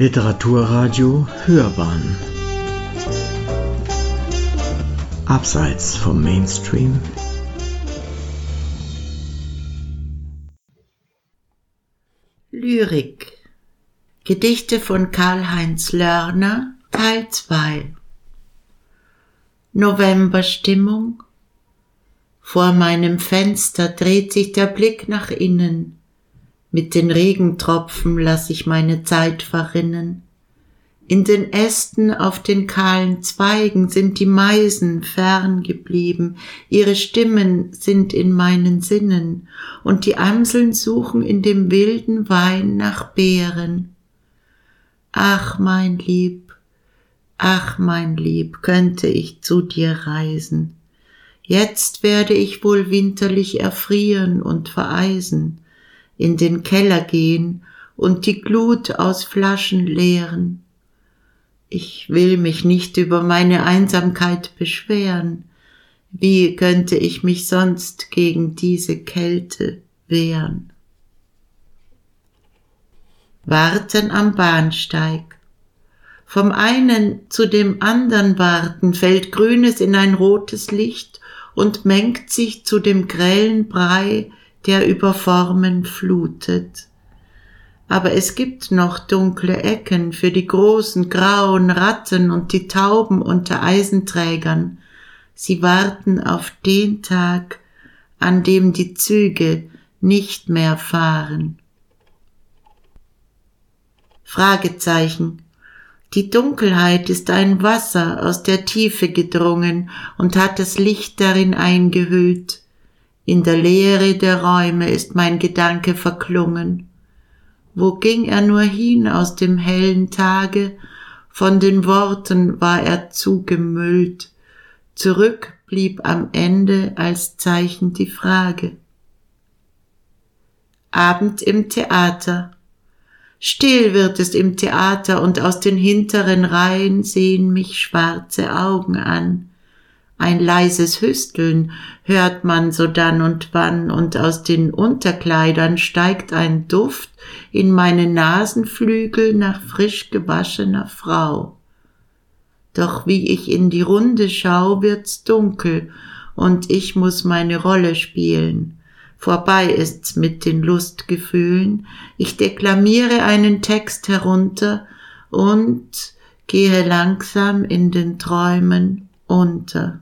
Literaturradio Hörbahn. Abseits vom Mainstream. Lyrik. Gedichte von Karl-Heinz Lörner Teil 2 Novemberstimmung. Vor meinem Fenster dreht sich der Blick nach innen mit den Regentropfen lass ich meine Zeit verrinnen. In den Ästen auf den kahlen Zweigen sind die Meisen fern geblieben, ihre Stimmen sind in meinen Sinnen, und die Amseln suchen in dem wilden Wein nach Beeren. Ach, mein Lieb, ach, mein Lieb, könnte ich zu dir reisen. Jetzt werde ich wohl winterlich erfrieren und vereisen, in den Keller gehen und die Glut aus Flaschen leeren. Ich will mich nicht über meine Einsamkeit beschweren. Wie könnte ich mich sonst gegen diese Kälte wehren? Warten am Bahnsteig. Vom einen zu dem andern warten fällt Grünes in ein rotes Licht und mengt sich zu dem grellen Brei der über Formen flutet. Aber es gibt noch dunkle Ecken für die großen grauen Ratten und die Tauben unter Eisenträgern. Sie warten auf den Tag, an dem die Züge nicht mehr fahren. Fragezeichen. Die Dunkelheit ist ein Wasser aus der Tiefe gedrungen und hat das Licht darin eingehüllt. In der Leere der Räume ist mein Gedanke verklungen. Wo ging er nur hin aus dem hellen Tage? Von den Worten war er zugemüllt. Zurück blieb am Ende als Zeichen die Frage. Abend im Theater. Still wird es im Theater und aus den hinteren Reihen sehen mich schwarze Augen an. Ein leises Hüsteln hört man so dann und wann, und aus den Unterkleidern steigt ein Duft in meine Nasenflügel nach frisch gewaschener Frau. Doch wie ich in die Runde schau, wird's dunkel, und ich muss meine Rolle spielen. Vorbei ist's mit den Lustgefühlen, ich deklamiere einen Text herunter und gehe langsam in den Träumen unter.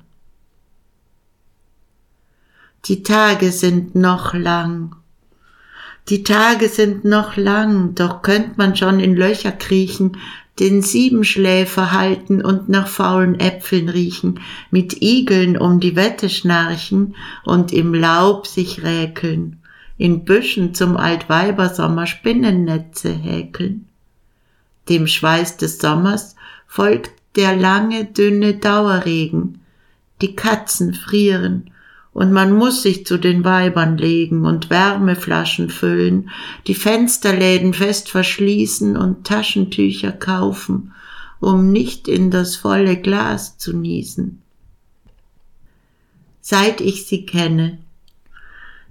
Die Tage sind noch lang. Die Tage sind noch lang, doch könnt man schon in Löcher kriechen, den Siebenschläfer halten und nach faulen Äpfeln riechen, mit Igeln um die Wette schnarchen und im Laub sich räkeln, in Büschen zum Altweibersommer Spinnennetze häkeln. Dem Schweiß des Sommers folgt der lange, dünne Dauerregen. Die Katzen frieren und man muss sich zu den Weibern legen und Wärmeflaschen füllen, die Fensterläden fest verschließen und Taschentücher kaufen, um nicht in das volle Glas zu niesen. Seit ich sie kenne,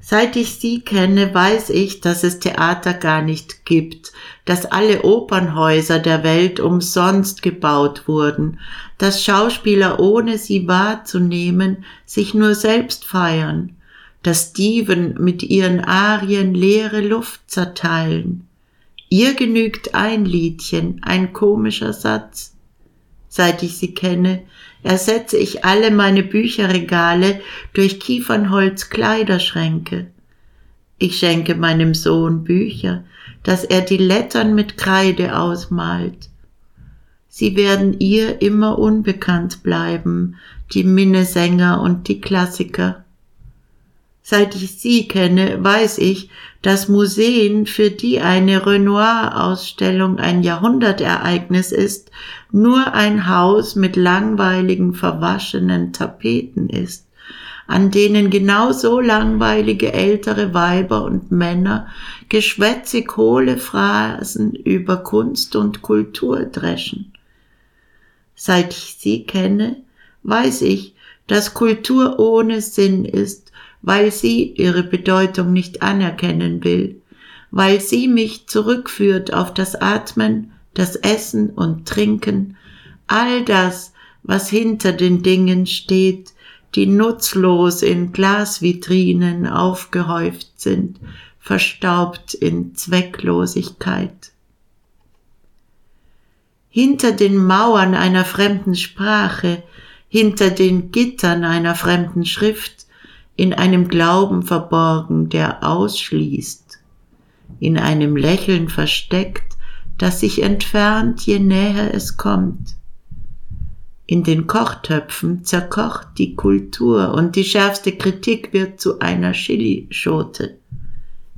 Seit ich sie kenne, weiß ich, dass es Theater gar nicht gibt, dass alle Opernhäuser der Welt umsonst gebaut wurden, dass Schauspieler ohne sie wahrzunehmen sich nur selbst feiern, dass Diven mit ihren Arien leere Luft zerteilen. Ihr genügt ein Liedchen, ein komischer Satz. Seit ich sie kenne, ersetze ich alle meine Bücherregale durch Kiefernholz Kleiderschränke. Ich schenke meinem Sohn Bücher, dass er die Lettern mit Kreide ausmalt. Sie werden ihr immer unbekannt bleiben, die Minnesänger und die Klassiker. Seit ich sie kenne, weiß ich, dass Museen, für die eine Renoir-Ausstellung ein Jahrhundertereignis ist, nur ein Haus mit langweiligen, verwaschenen Tapeten ist, an denen genauso langweilige ältere Weiber und Männer geschwätzig hohle Phrasen über Kunst und Kultur dreschen. Seit ich sie kenne, weiß ich, dass Kultur ohne Sinn ist weil sie ihre Bedeutung nicht anerkennen will, weil sie mich zurückführt auf das Atmen das Essen und Trinken, all das, was hinter den Dingen steht, die nutzlos in Glasvitrinen aufgehäuft sind, verstaubt in Zwecklosigkeit. Hinter den Mauern einer fremden Sprache, hinter den Gittern einer fremden Schrift, in einem Glauben verborgen, der ausschließt, in einem Lächeln versteckt, das sich entfernt, je näher es kommt. In den Kochtöpfen zerkocht die Kultur und die schärfste Kritik wird zu einer Chilischote.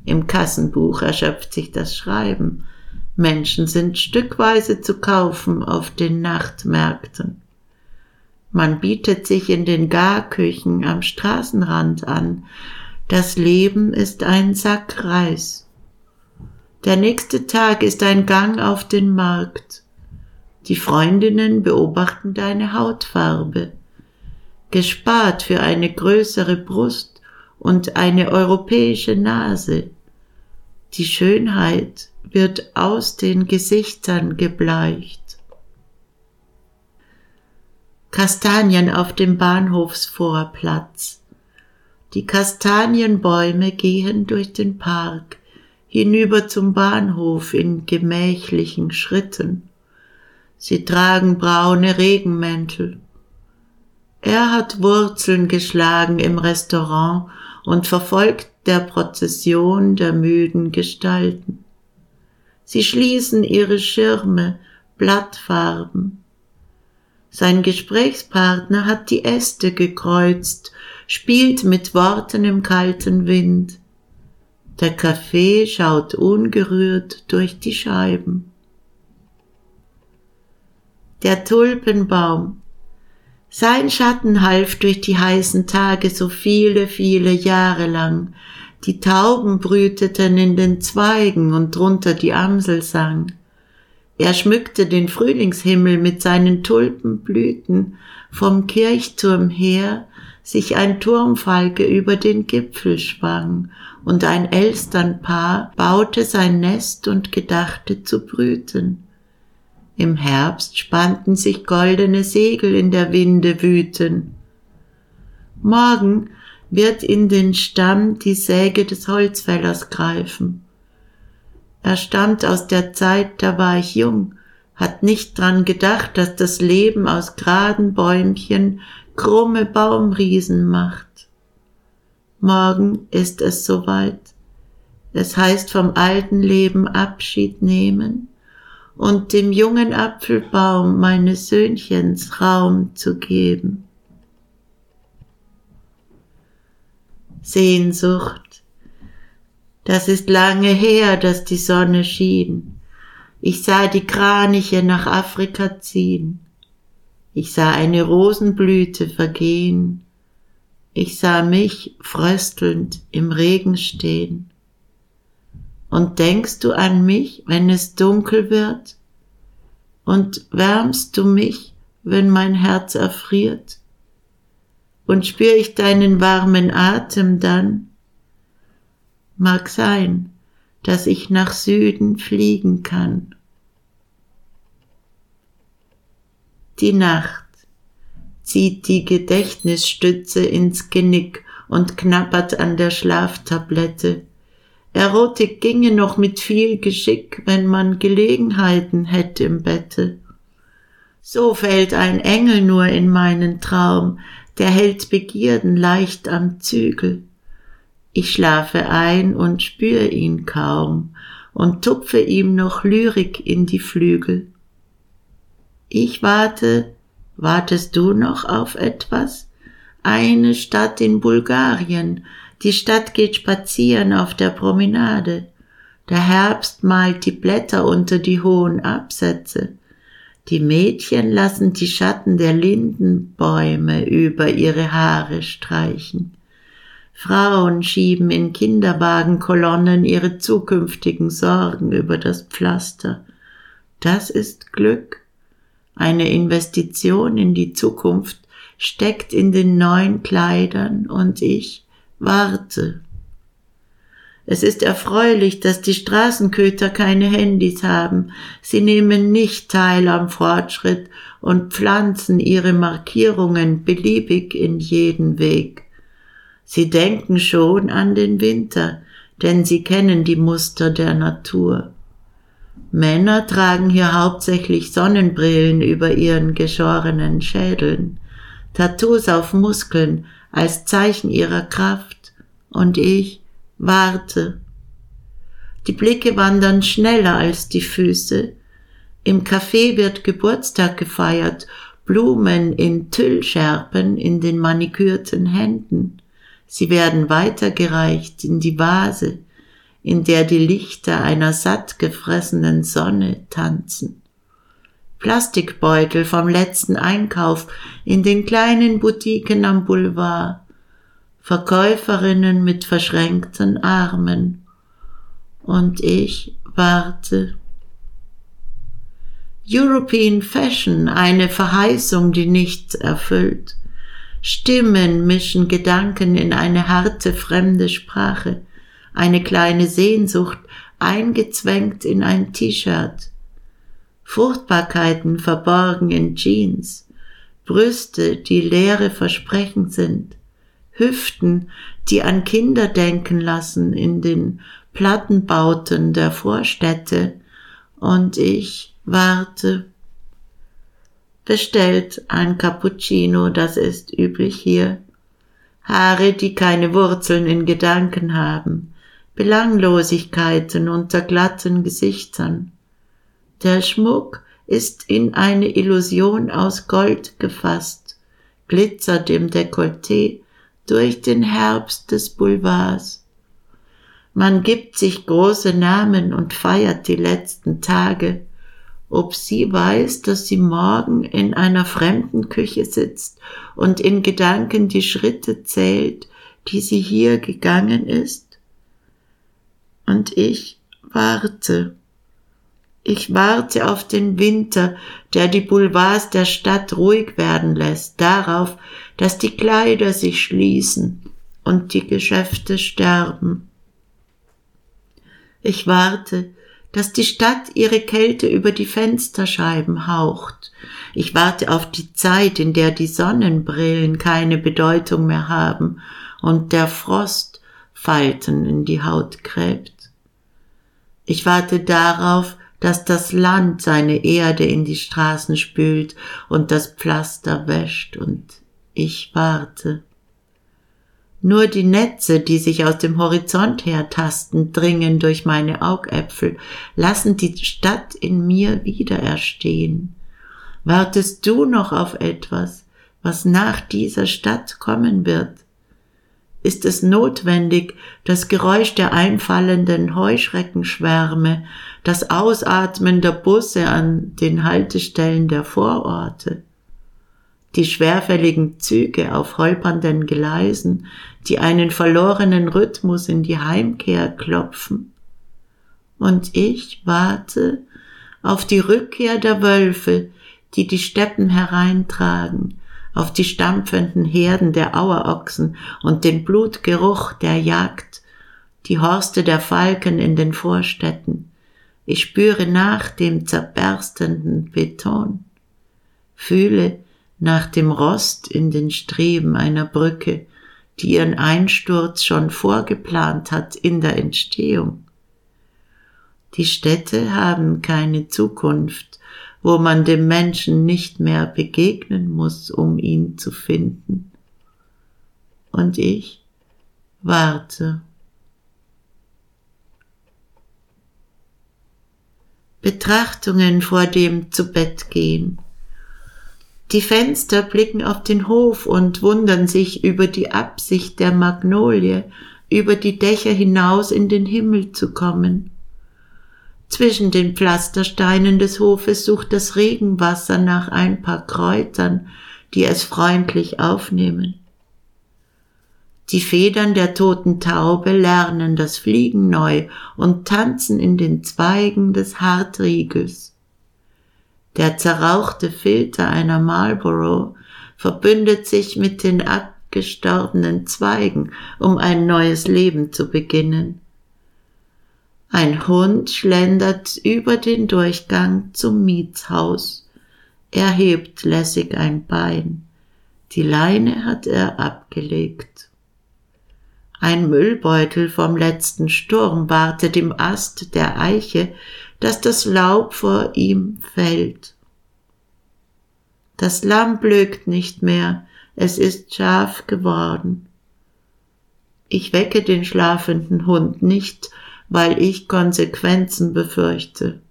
Im Kassenbuch erschöpft sich das Schreiben. Menschen sind stückweise zu kaufen auf den Nachtmärkten. Man bietet sich in den Garküchen am Straßenrand an. Das Leben ist ein Sack Reis. Der nächste Tag ist ein Gang auf den Markt. Die Freundinnen beobachten deine Hautfarbe. Gespart für eine größere Brust und eine europäische Nase. Die Schönheit wird aus den Gesichtern gebleicht. Kastanien auf dem Bahnhofsvorplatz. Die Kastanienbäume gehen durch den Park hinüber zum Bahnhof in gemächlichen Schritten. Sie tragen braune Regenmäntel. Er hat Wurzeln geschlagen im Restaurant und verfolgt der Prozession der müden Gestalten. Sie schließen ihre Schirme, Blattfarben. Sein Gesprächspartner hat die Äste gekreuzt, spielt mit Worten im kalten Wind. Der Kaffee schaut ungerührt durch die Scheiben. Der Tulpenbaum. Sein Schatten half durch die heißen Tage so viele, viele Jahre lang. Die Tauben brüteten in den Zweigen und drunter die Amsel sang. Er schmückte den Frühlingshimmel mit seinen Tulpenblüten, vom Kirchturm her sich ein Turmfalke über den Gipfel schwang und ein Elsternpaar baute sein Nest und gedachte zu brüten. Im Herbst spannten sich goldene Segel in der Winde wüten. Morgen wird in den Stamm die Säge des Holzfällers greifen. Er stammt aus der Zeit, da war ich jung, hat nicht dran gedacht, dass das Leben aus geraden Bäumchen krumme Baumriesen macht. Morgen ist es soweit. Es heißt vom alten Leben Abschied nehmen und dem jungen Apfelbaum meines Söhnchens Raum zu geben. Sehnsucht. Das ist lange her, dass die Sonne schien. Ich sah die Kraniche nach Afrika ziehen. Ich sah eine Rosenblüte vergehen ich sah mich fröstelnd im Regen stehen. Und denkst du an mich, wenn es dunkel wird? Und wärmst du mich, wenn mein Herz erfriert? Und spür ich deinen warmen Atem dann? Mag sein, dass ich nach Süden fliegen kann. Die Nacht zieht die Gedächtnisstütze ins Genick und knappert an der Schlaftablette. Erotik ginge noch mit viel Geschick, wenn man Gelegenheiten hätte im Bette. So fällt ein Engel nur in meinen Traum, der hält Begierden leicht am Zügel. Ich schlafe ein und spür ihn kaum und tupfe ihm noch Lyrik in die Flügel. Ich warte, Wartest du noch auf etwas? Eine Stadt in Bulgarien. Die Stadt geht spazieren auf der Promenade. Der Herbst malt die Blätter unter die hohen Absätze. Die Mädchen lassen die Schatten der Lindenbäume über ihre Haare streichen. Frauen schieben in Kinderwagenkolonnen ihre zukünftigen Sorgen über das Pflaster. Das ist Glück. Eine Investition in die Zukunft steckt in den neuen Kleidern und ich warte. Es ist erfreulich, dass die Straßenköter keine Handys haben. Sie nehmen nicht teil am Fortschritt und pflanzen ihre Markierungen beliebig in jeden Weg. Sie denken schon an den Winter, denn sie kennen die Muster der Natur. Männer tragen hier hauptsächlich Sonnenbrillen über ihren geschorenen Schädeln, Tattoos auf Muskeln als Zeichen ihrer Kraft, und ich warte. Die Blicke wandern schneller als die Füße. Im Café wird Geburtstag gefeiert, Blumen in Tüllscherben in den manikürten Händen. Sie werden weitergereicht in die Vase, in der die Lichter einer satt gefressenen Sonne tanzen. Plastikbeutel vom letzten Einkauf in den kleinen Boutiquen am Boulevard, Verkäuferinnen mit verschränkten Armen. Und ich warte. European Fashion, eine Verheißung, die nichts erfüllt. Stimmen mischen Gedanken in eine harte fremde Sprache. Eine kleine Sehnsucht eingezwängt in ein T-Shirt, Fruchtbarkeiten verborgen in Jeans, Brüste, die leere Versprechen sind, Hüften, die an Kinder denken lassen in den Plattenbauten der Vorstädte, und ich warte. Bestellt ein Cappuccino, das ist üblich hier. Haare, die keine Wurzeln in Gedanken haben, Belanglosigkeiten unter glatten Gesichtern. Der Schmuck ist in eine Illusion aus Gold gefasst, glitzert im Dekolleté durch den Herbst des Boulevards. Man gibt sich große Namen und feiert die letzten Tage, ob sie weiß, dass sie morgen in einer fremden Küche sitzt und in Gedanken die Schritte zählt, die sie hier gegangen ist? und ich warte. Ich warte auf den Winter, der die Boulevards der Stadt ruhig werden lässt, darauf, dass die Kleider sich schließen und die Geschäfte sterben. Ich warte, dass die Stadt ihre Kälte über die Fensterscheiben haucht. Ich warte auf die Zeit, in der die Sonnenbrillen keine Bedeutung mehr haben und der Frost Falten in die Haut gräbt. Ich warte darauf, dass das Land seine Erde in die Straßen spült und das Pflaster wäscht, und ich warte. Nur die Netze, die sich aus dem Horizont hertasten, dringen durch meine Augäpfel, lassen die Stadt in mir wieder erstehen. Wartest du noch auf etwas, was nach dieser Stadt kommen wird? ist es notwendig, das Geräusch der einfallenden Heuschreckenschwärme, das Ausatmen der Busse an den Haltestellen der Vororte, die schwerfälligen Züge auf holpernden Gleisen, die einen verlorenen Rhythmus in die Heimkehr klopfen. Und ich warte auf die Rückkehr der Wölfe, die die Steppen hereintragen, auf die stampfenden Herden der Auerochsen und den Blutgeruch der Jagd, die Horste der Falken in den Vorstädten. Ich spüre nach dem zerberstenden Beton, fühle nach dem Rost in den Streben einer Brücke, die ihren Einsturz schon vorgeplant hat in der Entstehung. Die Städte haben keine Zukunft, wo man dem Menschen nicht mehr begegnen muss, um ihn zu finden. Und ich warte. Betrachtungen vor dem zu Bett gehen. Die Fenster blicken auf den Hof und wundern sich über die Absicht der Magnolie, über die Dächer hinaus in den Himmel zu kommen. Zwischen den Pflastersteinen des Hofes sucht das Regenwasser nach ein paar Kräutern, die es freundlich aufnehmen. Die Federn der toten Taube lernen das Fliegen neu und tanzen in den Zweigen des Hartriegels. Der zerrauchte Filter einer Marlborough verbündet sich mit den abgestorbenen Zweigen, um ein neues Leben zu beginnen. Ein Hund schlendert über den Durchgang zum Mietshaus. Er hebt lässig ein Bein. Die Leine hat er abgelegt. Ein Müllbeutel vom letzten Sturm wartet im Ast der Eiche, dass das Laub vor ihm fällt. Das Lamm blökt nicht mehr, es ist scharf geworden. Ich wecke den schlafenden Hund nicht, weil ich Konsequenzen befürchte.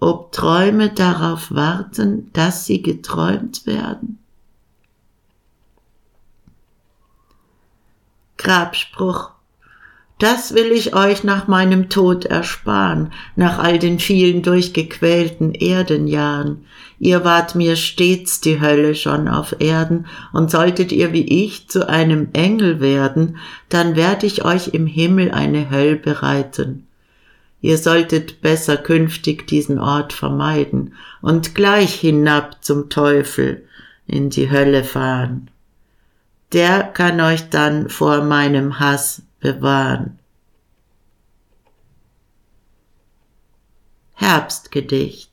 Ob Träume darauf warten, dass sie geträumt werden? Grabspruch. Das will ich euch nach meinem Tod ersparen, nach all den vielen durchgequälten Erdenjahren. Ihr wart mir stets die Hölle schon auf Erden, und solltet ihr wie ich zu einem Engel werden, dann werd ich euch im Himmel eine Höll bereiten. Ihr solltet besser künftig diesen Ort vermeiden und gleich hinab zum Teufel in die Hölle fahren der kann euch dann vor meinem Hass bewahren. Herbstgedicht.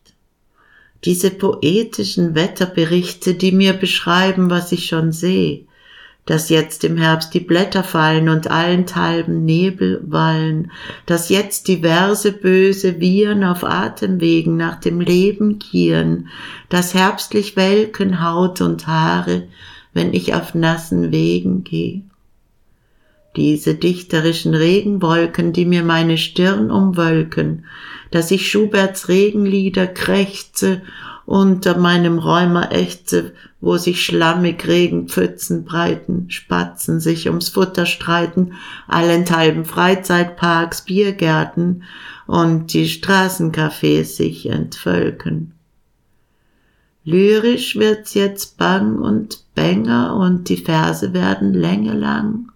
Diese poetischen Wetterberichte, die mir beschreiben, was ich schon sehe, dass jetzt im Herbst die Blätter fallen und allenthalben Nebel wallen, dass jetzt diverse böse Viren auf Atemwegen nach dem Leben gieren, dass herbstlich welken Haut und Haare, wenn ich auf nassen Wegen gehe. Diese dichterischen Regenwolken, die mir meine Stirn umwölken, dass ich Schuberts Regenlieder krächze, unter meinem Räumer ächze, wo sich schlammig Regenpfützen breiten, Spatzen sich ums Futter streiten, allenthalben Freizeitparks, Biergärten und die Straßencafés sich entvölken. Lyrisch wird's jetzt bang und bänger und die Verse werden längelang.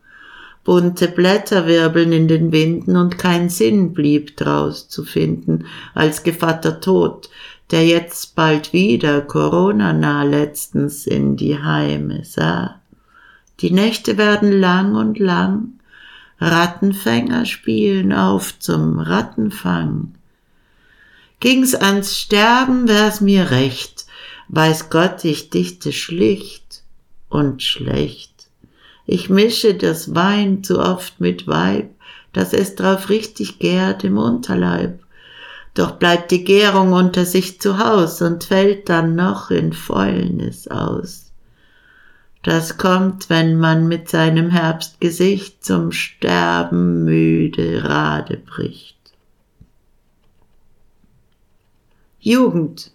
Bunte Blätter wirbeln in den Winden und kein Sinn blieb draus zu finden, als Gevatter Tod, der jetzt bald wieder Corona nah letztens in die Heime sah. Die Nächte werden lang und lang, Rattenfänger spielen auf zum Rattenfang. Ging's ans Sterben, wär's mir recht, Weiß Gott, ich dichte schlicht und schlecht. Ich mische das Wein zu oft mit Weib, dass es drauf richtig gärt im Unterleib. Doch bleibt die Gärung unter sich zu Haus und fällt dann noch in Fäulnis aus. Das kommt, wenn man mit seinem Herbstgesicht zum Sterben müde Rade bricht. Jugend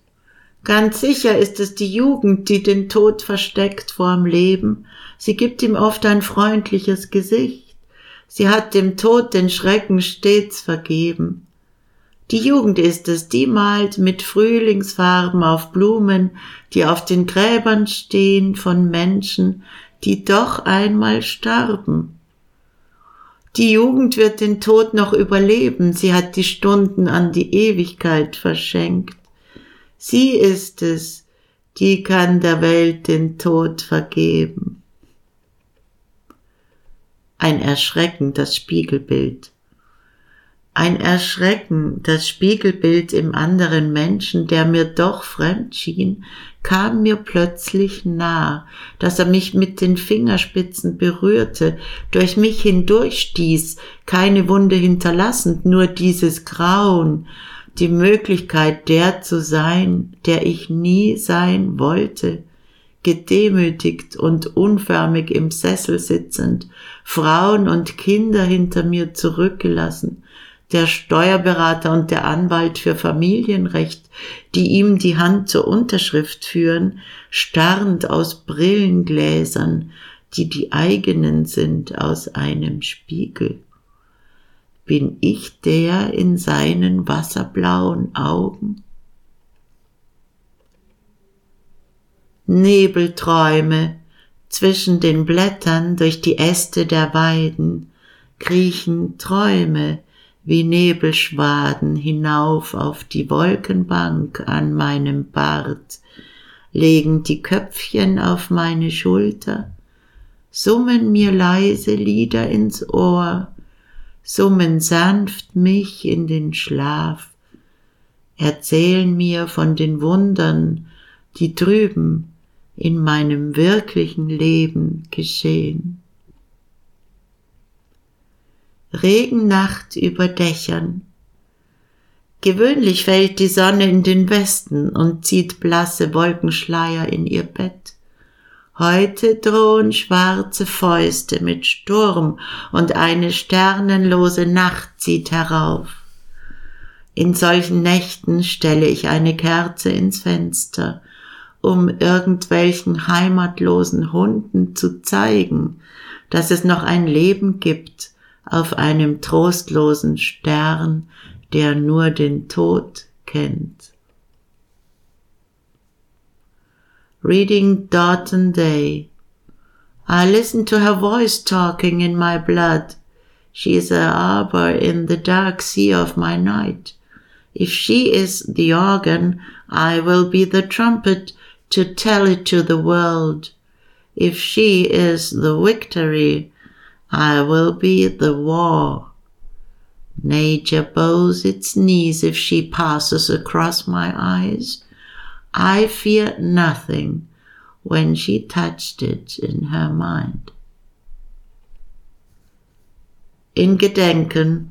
Ganz sicher ist es die Jugend, die den Tod versteckt vorm Leben. Sie gibt ihm oft ein freundliches Gesicht. Sie hat dem Tod den Schrecken stets vergeben. Die Jugend ist es, die malt mit Frühlingsfarben auf Blumen, die auf den Gräbern stehen von Menschen, die doch einmal starben. Die Jugend wird den Tod noch überleben, sie hat die Stunden an die Ewigkeit verschenkt. Sie ist es, die kann der Welt den Tod vergeben. Ein Erschrecken, das Spiegelbild. Ein Erschrecken, das Spiegelbild im anderen Menschen, der mir doch fremd schien, kam mir plötzlich nah, dass er mich mit den Fingerspitzen berührte, durch mich hindurchstieß, keine Wunde hinterlassend, nur dieses Grauen, die Möglichkeit, der zu sein, der ich nie sein wollte, gedemütigt und unförmig im Sessel sitzend, Frauen und Kinder hinter mir zurückgelassen, der Steuerberater und der Anwalt für Familienrecht, die ihm die Hand zur Unterschrift führen, starrend aus Brillengläsern, die die eigenen sind aus einem Spiegel bin ich der in seinen wasserblauen Augen? Nebelträume zwischen den Blättern durch die Äste der Weiden kriechen Träume wie Nebelschwaden hinauf auf die Wolkenbank an meinem Bart, legen die Köpfchen auf meine Schulter, summen mir leise Lieder ins Ohr, summen sanft mich in den Schlaf, erzählen mir von den Wundern, die drüben in meinem wirklichen Leben geschehen. Regennacht über Dächern. Gewöhnlich fällt die Sonne in den Westen und zieht blasse Wolkenschleier in ihr Bett. Heute drohen schwarze Fäuste mit Sturm und eine sternenlose Nacht zieht herauf. In solchen Nächten stelle ich eine Kerze ins Fenster, um irgendwelchen heimatlosen Hunden zu zeigen, dass es noch ein Leben gibt auf einem trostlosen Stern, der nur den Tod kennt. Reading Dawton Day. I listen to her voice talking in my blood. She is a arbor in the dark sea of my night. If she is the organ, I will be the trumpet to tell it to the world. If she is the victory, I will be the war. Nature bows its knees if she passes across my eyes. I fear nothing when she touched it in her mind. In Gedenken.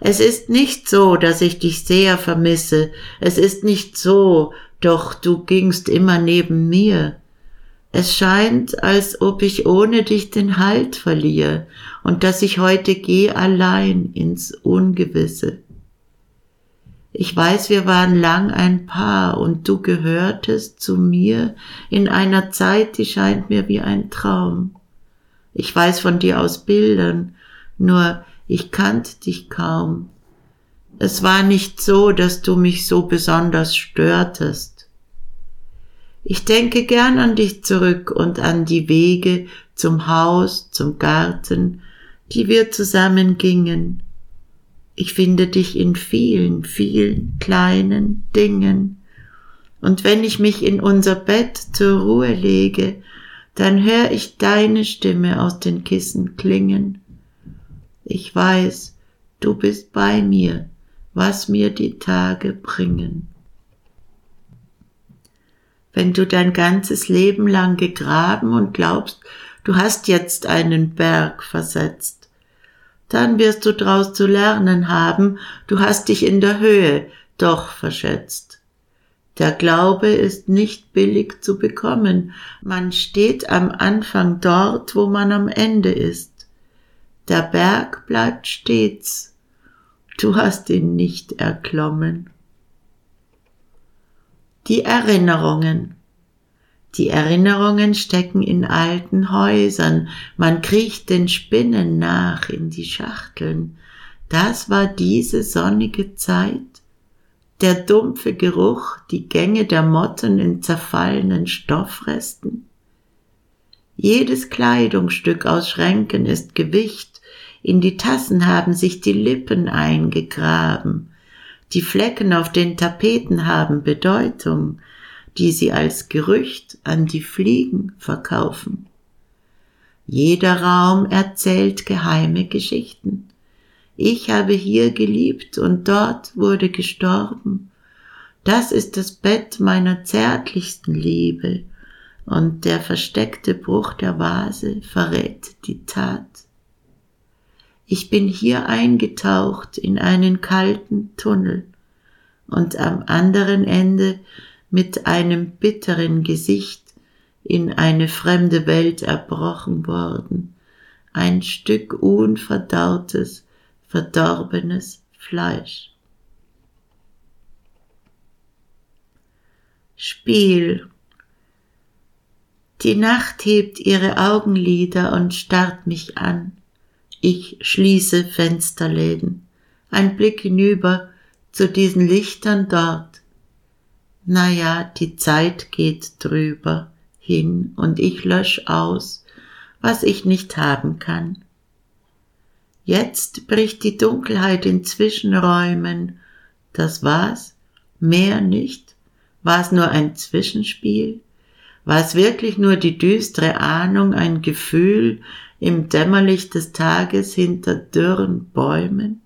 Es ist nicht so, dass ich dich sehr vermisse, es ist nicht so, doch du gingst immer neben mir. Es scheint, als ob ich ohne dich den Halt verliere und dass ich heute gehe allein ins Ungewisse. Ich weiß, wir waren lang ein Paar und du gehörtest zu mir in einer Zeit, die scheint mir wie ein Traum. Ich weiß von dir aus Bildern, nur ich kannte dich kaum. Es war nicht so, dass du mich so besonders störtest. Ich denke gern an dich zurück und an die Wege zum Haus, zum Garten, die wir zusammen gingen, ich finde dich in vielen, vielen kleinen Dingen. Und wenn ich mich in unser Bett zur Ruhe lege, dann hör ich deine Stimme aus den Kissen klingen. Ich weiß, du bist bei mir, was mir die Tage bringen. Wenn du dein ganzes Leben lang gegraben und glaubst, du hast jetzt einen Berg versetzt, dann wirst du draus zu lernen haben, du hast dich in der Höhe doch verschätzt. Der Glaube ist nicht billig zu bekommen, man steht am Anfang dort, wo man am Ende ist. Der Berg bleibt stets, du hast ihn nicht erklommen. Die Erinnerungen die Erinnerungen stecken in alten Häusern, man kriecht den Spinnen nach in die Schachteln. Das war diese sonnige Zeit. Der dumpfe Geruch, die Gänge der Motten in zerfallenen Stoffresten. Jedes Kleidungsstück aus Schränken ist Gewicht, in die Tassen haben sich die Lippen eingegraben, die Flecken auf den Tapeten haben Bedeutung, die sie als Gerücht an die Fliegen verkaufen. Jeder Raum erzählt geheime Geschichten. Ich habe hier geliebt und dort wurde gestorben. Das ist das Bett meiner zärtlichsten Liebe, und der versteckte Bruch der Vase verrät die Tat. Ich bin hier eingetaucht in einen kalten Tunnel, und am anderen Ende mit einem bitteren Gesicht in eine fremde Welt erbrochen worden, ein Stück unverdautes, verdorbenes Fleisch. Spiel. Die Nacht hebt ihre Augenlider und starrt mich an. Ich schließe Fensterläden. Ein Blick hinüber zu diesen Lichtern dort na ja, die Zeit geht drüber hin und ich lösch aus, was ich nicht haben kann. Jetzt bricht die Dunkelheit in Zwischenräumen. Das war's? Mehr nicht? War's nur ein Zwischenspiel? War es wirklich nur die düstere Ahnung, ein Gefühl im Dämmerlicht des Tages hinter dürren Bäumen?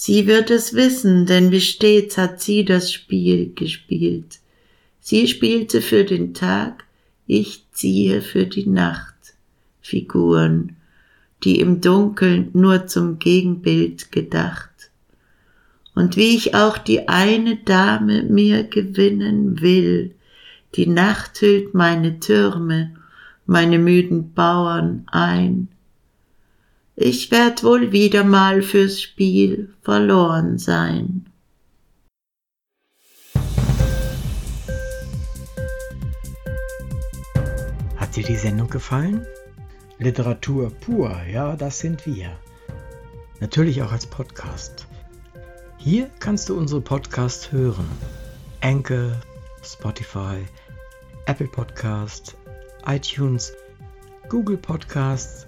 Sie wird es wissen, denn wie stets hat sie das Spiel gespielt. Sie spielte für den Tag, ich ziehe für die Nacht Figuren, die im Dunkeln nur zum Gegenbild gedacht. Und wie ich auch die eine Dame mir gewinnen will, die Nacht hüllt meine Türme, meine müden Bauern ein. Ich werd wohl wieder mal fürs Spiel verloren sein. Hat dir die Sendung gefallen? Literatur pur, ja, das sind wir. Natürlich auch als Podcast. Hier kannst du unsere Podcasts hören. Anchor, Spotify, Apple Podcast, iTunes, Google Podcasts,